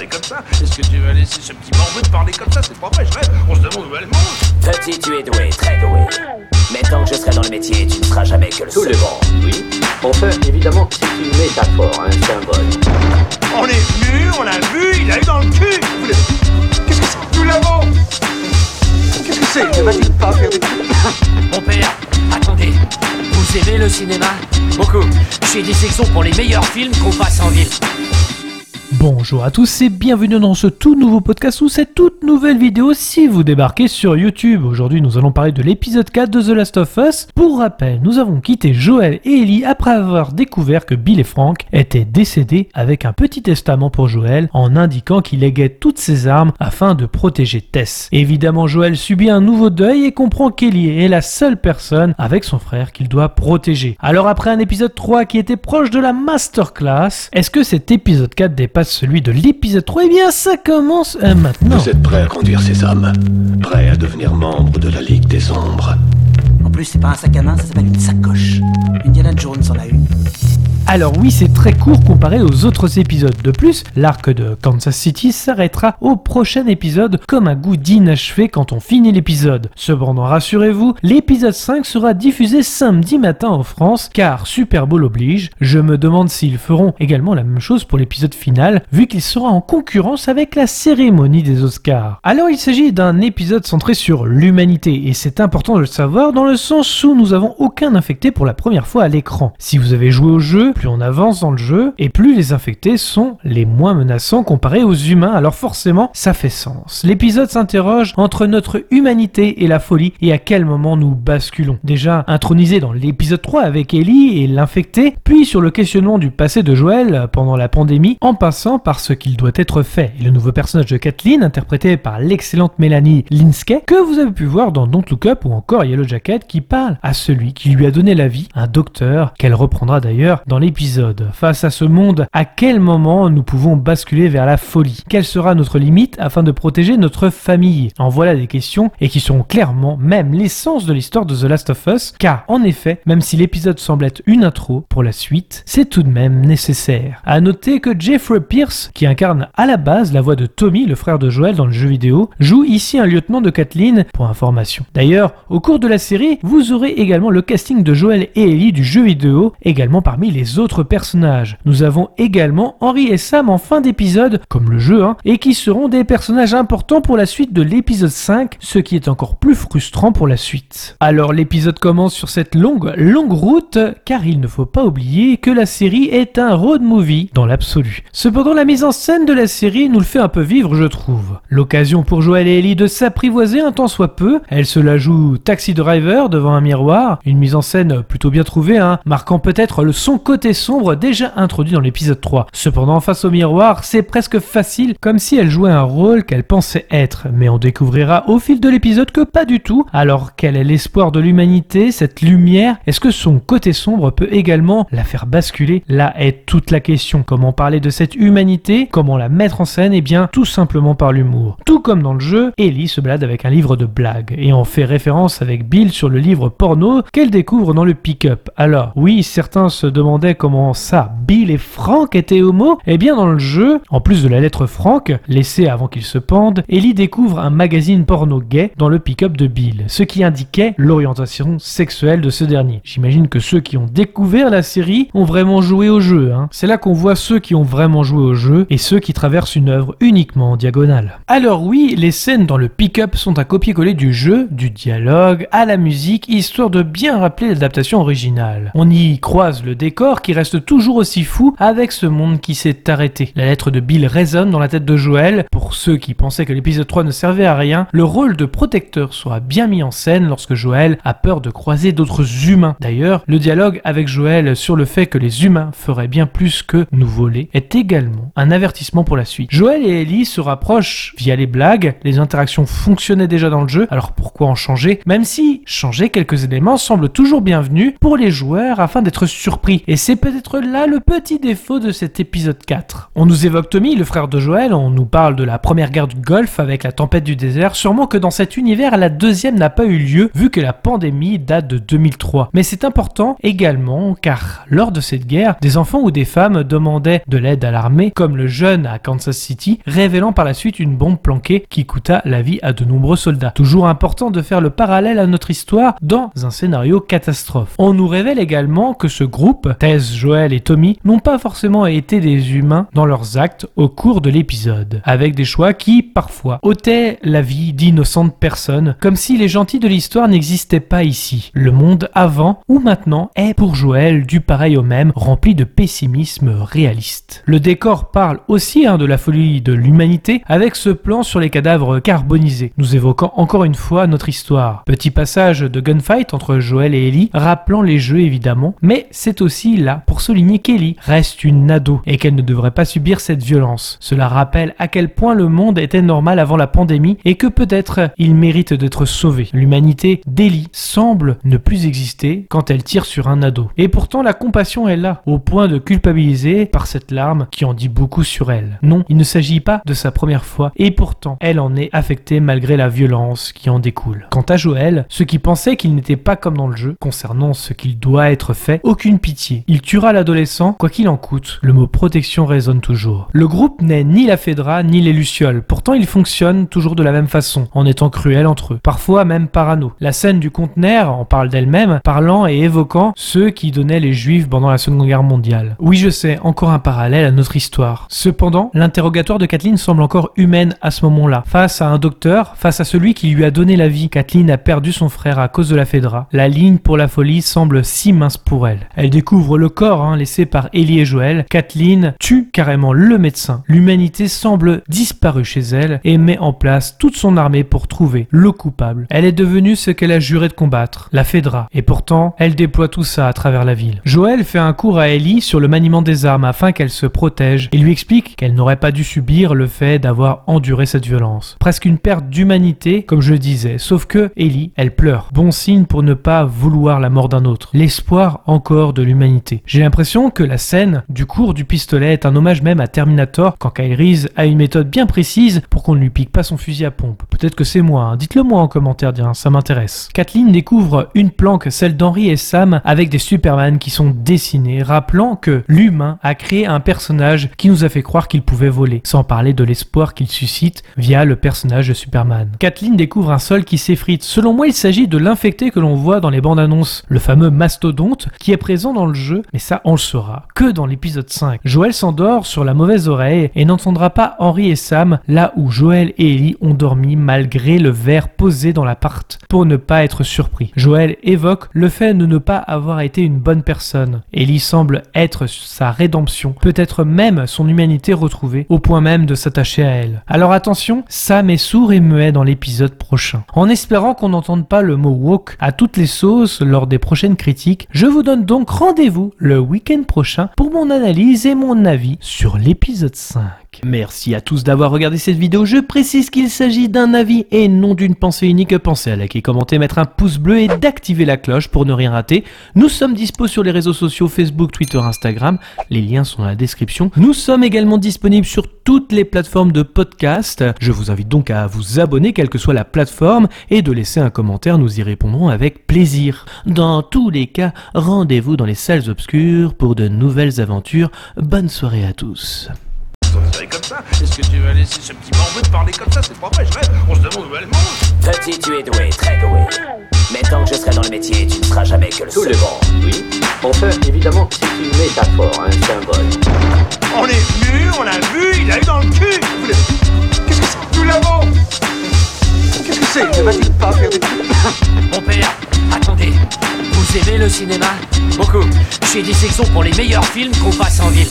parler comme ça Est-ce que tu vas laisser ce petit morveux te parler comme ça? C'est pas vrai, je rêve. On se demande où elle mange. Petit, tu es doué, très doué. Mais tant que je serai dans le métier, tu ne seras jamais que le Tout seul. le monde, oui. Enfin, évidemment, c'est une métaphore, un symbole. On est venu, on l'a vu, il a eu dans le cul. Vous l'avez- Qu'est-ce que c'est Nous l'avons. Qu'est-ce que c'est? Ne va-t-il pas faire des Mon père, attendez. Vous aimez le cinéma? Beaucoup. J'ai des sections pour les meilleurs films qu'on passe en ville. Bonjour à tous et bienvenue dans ce tout nouveau podcast ou cette toute nouvelle vidéo si vous débarquez sur YouTube. Aujourd'hui nous allons parler de l'épisode 4 de The Last of Us. Pour rappel, nous avons quitté Joël et Ellie après avoir découvert que Bill et Frank étaient décédés avec un petit testament pour Joël en indiquant qu'il léguait toutes ses armes afin de protéger Tess. Évidemment Joël subit un nouveau deuil et comprend qu'Ellie est la seule personne avec son frère qu'il doit protéger. Alors après un épisode 3 qui était proche de la masterclass, est-ce que cet épisode 4 dépasse celui de l'épisode 3 Eh bien ça commence euh, maintenant. Vous êtes prêt à conduire ces hommes? Prêt à devenir membre de la Ligue des Ombres? En plus, c'est pas un sac à main, ça s'appelle une sacoche. Indiana Alors oui, c'est très court comparé aux autres épisodes. De plus, l'arc de Kansas City s'arrêtera au prochain épisode comme un goût d'inachevé quand on finit l'épisode. Cependant, rassurez-vous, l'épisode 5 sera diffusé samedi matin en France car Super Bowl oblige. Je me demande s'ils feront également la même chose pour l'épisode final vu qu'il sera en concurrence avec la cérémonie des Oscars. Alors il s'agit d'un épisode centré sur l'humanité et c'est important de le savoir dans le sens où nous n'avons aucun infecté pour la première fois à l'écran. Si vous avez joué au jeu, plus on avance dans le jeu et plus les infectés sont les moins menaçants comparés aux humains, alors forcément ça fait sens. L'épisode s'interroge entre notre humanité et la folie et à quel moment nous basculons. Déjà intronisé dans l'épisode 3 avec Ellie et l'infecté, puis sur le questionnement du passé de Joël pendant la pandémie, en passant par ce qu'il doit être fait. Et le nouveau personnage de Kathleen, interprété par l'excellente Mélanie Linsky, que vous avez pu voir dans Don't Look Up ou encore Yellow Jacket, qui parle à celui qui lui a donné la vie, un docteur, qu'elle reprendra d'ailleurs dans l'épisode. Face à ce monde, à quel moment nous pouvons basculer vers la folie? Quelle sera notre limite afin de protéger notre famille? En voilà des questions et qui seront clairement même l'essence de l'histoire de The Last of Us, car en effet, même si l'épisode semble être une intro pour la suite, c'est tout de même nécessaire. À noter que Jeffrey Pierce, qui incarne à la base la voix de Tommy, le frère de Joel dans le jeu vidéo, joue ici un lieutenant de Kathleen pour information. D'ailleurs, au cours de la série, vous aurez également le casting de Joel et Ellie du jeu vidéo, également parmi les autres personnages. Nous avons également Henry et Sam en fin d'épisode, comme le jeu, hein, et qui seront des personnages importants pour la suite de l'épisode 5, ce qui est encore plus frustrant pour la suite. Alors l'épisode commence sur cette longue, longue route, car il ne faut pas oublier que la série est un road movie dans l'absolu. Cependant, la mise en scène de la série nous le fait un peu vivre, je trouve. L'occasion pour Joël et Ellie de s'apprivoiser un temps soit peu, elle se la joue taxi driver devant un miroir, une mise en scène plutôt bien trouvée, hein, marquant peut-être le son côté sombre déjà introduit dans l'épisode 3. Cependant, face au miroir, c'est presque facile, comme si elle jouait un rôle qu'elle pensait être, mais on découvrira au fil de l'épisode que pas du tout. Alors quel est l'espoir de l'humanité, cette lumière? Est-ce que son côté sombre peut également la faire basculer? Là est toute la question. Comment parler de cette humanité? Comment la mettre en scène? Eh bien, tout simplement par l'humour. Tout comme dans le jeu, Ellie se balade avec un livre de blagues et en fait référence avec Bill sur le livre porno qu'elle découvre dans le pick-up. Alors, oui, certains se demandaient comment ça, Bill et Frank étaient homo Eh bien, dans le jeu, en plus de la lettre Frank, laissée avant qu'il se pende, Ellie découvre un magazine porno gay dans le pick-up de Bill, ce qui indiquait l'orientation sexuelle de ce dernier. J'imagine que ceux qui ont découvert la série ont vraiment joué au jeu. hein. C'est là qu'on voit ceux qui ont vraiment joué au jeu et ceux qui traversent une œuvre uniquement en diagonale. Alors oui, les scènes dans le pick-up sont un copier-coller du jeu, du dialogue, à la musique, histoire de bien rappeler l'adaptation originale. On y croise le décor qui reste toujours aussi fou avec ce monde qui s'est arrêté. La lettre de Bill résonne dans la tête de Joël. Pour ceux qui pensaient que l'épisode 3 ne servait à rien, le rôle de protecteur sera bien mis en scène lorsque Joël a peur de croiser d'autres humains. D'ailleurs, le dialogue avec Joël sur le fait que les humains feraient bien plus que nous voler est également un avertissement pour la suite. Joël et Ellie se rapprochent via les blagues, les interactions fonctionnaient déjà dans le jeu, alors pourquoi en changer? Même si changer quelques éléments semble toujours bienvenu pour les joueurs afin d'être surpris. Et c'est peut-être là le petit défaut de cet épisode 4. On nous évoque Tommy, le frère de Joël, on nous parle de la première guerre du Golfe avec la tempête du désert, sûrement que dans cet univers, la deuxième n'a pas eu lieu vu que la pandémie date de 2003. Mais c'est important également car lors de cette guerre, des enfants ou des femmes demandaient de l'aide à l'armée, comme le jeune à Kansas City, révélant par la suite une bombe planquée qui coûta la vie à de nombreux soldats. Toujours important de faire le parallèle à notre histoire dans un scénario catastrophe. On nous révèle également que ce groupe, Joël et Tommy, n'ont pas forcément été des humains dans leurs actes au cours de l'épisode, avec des choix qui, parfois, ôtaient la vie d'innocentes personnes, comme si les gentils de l'histoire n'existaient pas ici. Le monde avant ou maintenant est pour Joël du pareil au même, rempli de pessimisme réaliste. Le décor parle aussi hein, de la folie de l'humanité avec ce plan sur les cadavres carbonisés, nous évoquant encore une fois notre histoire. Petit passage de gunfight entre Joël et Ellie, rappelant les jeux évidemment, mais c'est aussi pour souligner qu'Ellie reste une ado et qu'elle ne devrait pas subir cette violence. Cela rappelle à quel point le monde était normal avant la pandémie et que peut-être il mérite d'être sauvé. L'humanité d'Ellie semble ne plus exister quand elle tire sur un ado. Et pourtant la compassion est là, au point de culpabiliser par cette larme qui en dit beaucoup sur elle. Non, il ne s'agit pas de sa première fois et pourtant elle en est affectée malgré la violence qui en découle. Quant à Joël, ceux qui pensaient qu'il n'était pas comme dans le jeu concernant ce qu'il doit être fait, aucune pitié. Tuera l'adolescent quoi qu'il en coûte. Le mot protection résonne toujours. Le groupe n'est ni la Fedra ni les Lucioles. Pourtant ils fonctionnent toujours de la même façon, en étant cruels entre eux. Parfois même parano. La scène du conteneur en parle d'elle-même, parlant et évoquant ceux qui donnaient les juifs pendant la Seconde Guerre mondiale. Oui je sais, encore un parallèle à notre histoire. Cependant, l'interrogatoire de Kathleen semble encore humaine à ce moment-là. Face à un docteur, face à celui qui lui a donné la vie, Kathleen a perdu son frère à cause de la Fedra. La ligne pour la folie semble si mince pour elle. Elle découvre le corps hein, laissé par Ellie et Joël. Kathleen tue carrément le médecin. L'humanité semble disparue chez elle et met en place toute son armée pour trouver le coupable. Elle est devenue ce qu'elle a juré de combattre, la Fedra. Et pourtant, elle déploie tout ça à travers la ville. Joël fait un cours à Ellie sur le maniement des armes afin qu'elle se protège et lui explique qu'elle n'aurait pas dû subir le fait d'avoir enduré cette violence. Presque une perte d'humanité, comme je disais, sauf que Ellie, elle pleure. Bon signe pour ne pas vouloir la mort d'un autre. L'espoir encore de l'humanité. J'ai l'impression que la scène du cours du pistolet est un hommage même à Terminator quand Kyle a une méthode bien précise pour qu'on ne lui pique pas son fusil à pompe. Peut-être que c'est moi, hein. dites-le moi en commentaire, bien, ça m'intéresse. Kathleen découvre une planque, celle d'Henry et Sam, avec des Superman qui sont dessinés, rappelant que l'humain a créé un personnage qui nous a fait croire qu'il pouvait voler, sans parler de l'espoir qu'il suscite via le personnage de Superman. Kathleen découvre un sol qui s'effrite. Selon moi, il s'agit de l'infecté que l'on voit dans les bandes annonces, le fameux mastodonte qui est présent dans le jeu, mais ça on le saura que dans l'épisode 5. Joël s'endort sur la mauvaise oreille et n'entendra pas Henry et Sam là où Joël et Ellie ont dormi malgré le verre posé dans l'appart pour ne pas être surpris. Joël évoque le fait de ne pas avoir été une bonne personne. Ellie semble être sa rédemption, peut-être même son humanité retrouvée, au point même de s'attacher à elle. Alors attention, Sam est sourd et muet dans l'épisode prochain. En espérant qu'on n'entende pas le mot woke à toutes les sauces lors des prochaines critiques, je vous donne donc rendez-vous le week-end prochain pour mon analyse et mon avis sur l'épisode 5. Merci à tous d'avoir regardé cette vidéo. Je précise qu'il s'agit d'un et non d'une pensée unique. Pensez à liker, commenter, mettre un pouce bleu et d'activer la cloche pour ne rien rater. Nous sommes dispo sur les réseaux sociaux Facebook, Twitter, Instagram. Les liens sont dans la description. Nous sommes également disponibles sur toutes les plateformes de podcast. Je vous invite donc à vous abonner, quelle que soit la plateforme, et de laisser un commentaire. Nous y répondrons avec plaisir. Dans tous les cas, rendez-vous dans les salles obscures pour de nouvelles aventures. Bonne soirée à tous. Considéré comme ça Est-ce que tu vas laisser ce petit morveux te parler comme ça C'est pas vrai, je rêve. On se demande où elle mange. Petit, tu es doué, très doué. Mais tant que je serai dans le métier, tu ne seras jamais que le Tout le monde, oui. Enfin, évidemment, c'est une métaphore, un symbole. On est venu, on l'a vu, il a eu dans le cul. Vous l'avez- Qu'est-ce que c'est Nous l'avons Qu'est-ce que c'est Ne va-t-il pas faire des trucs Mon père, attendez. Vous aimez le cinéma? Beaucoup. J'ai des sections pour les meilleurs films qu'on passe en ville.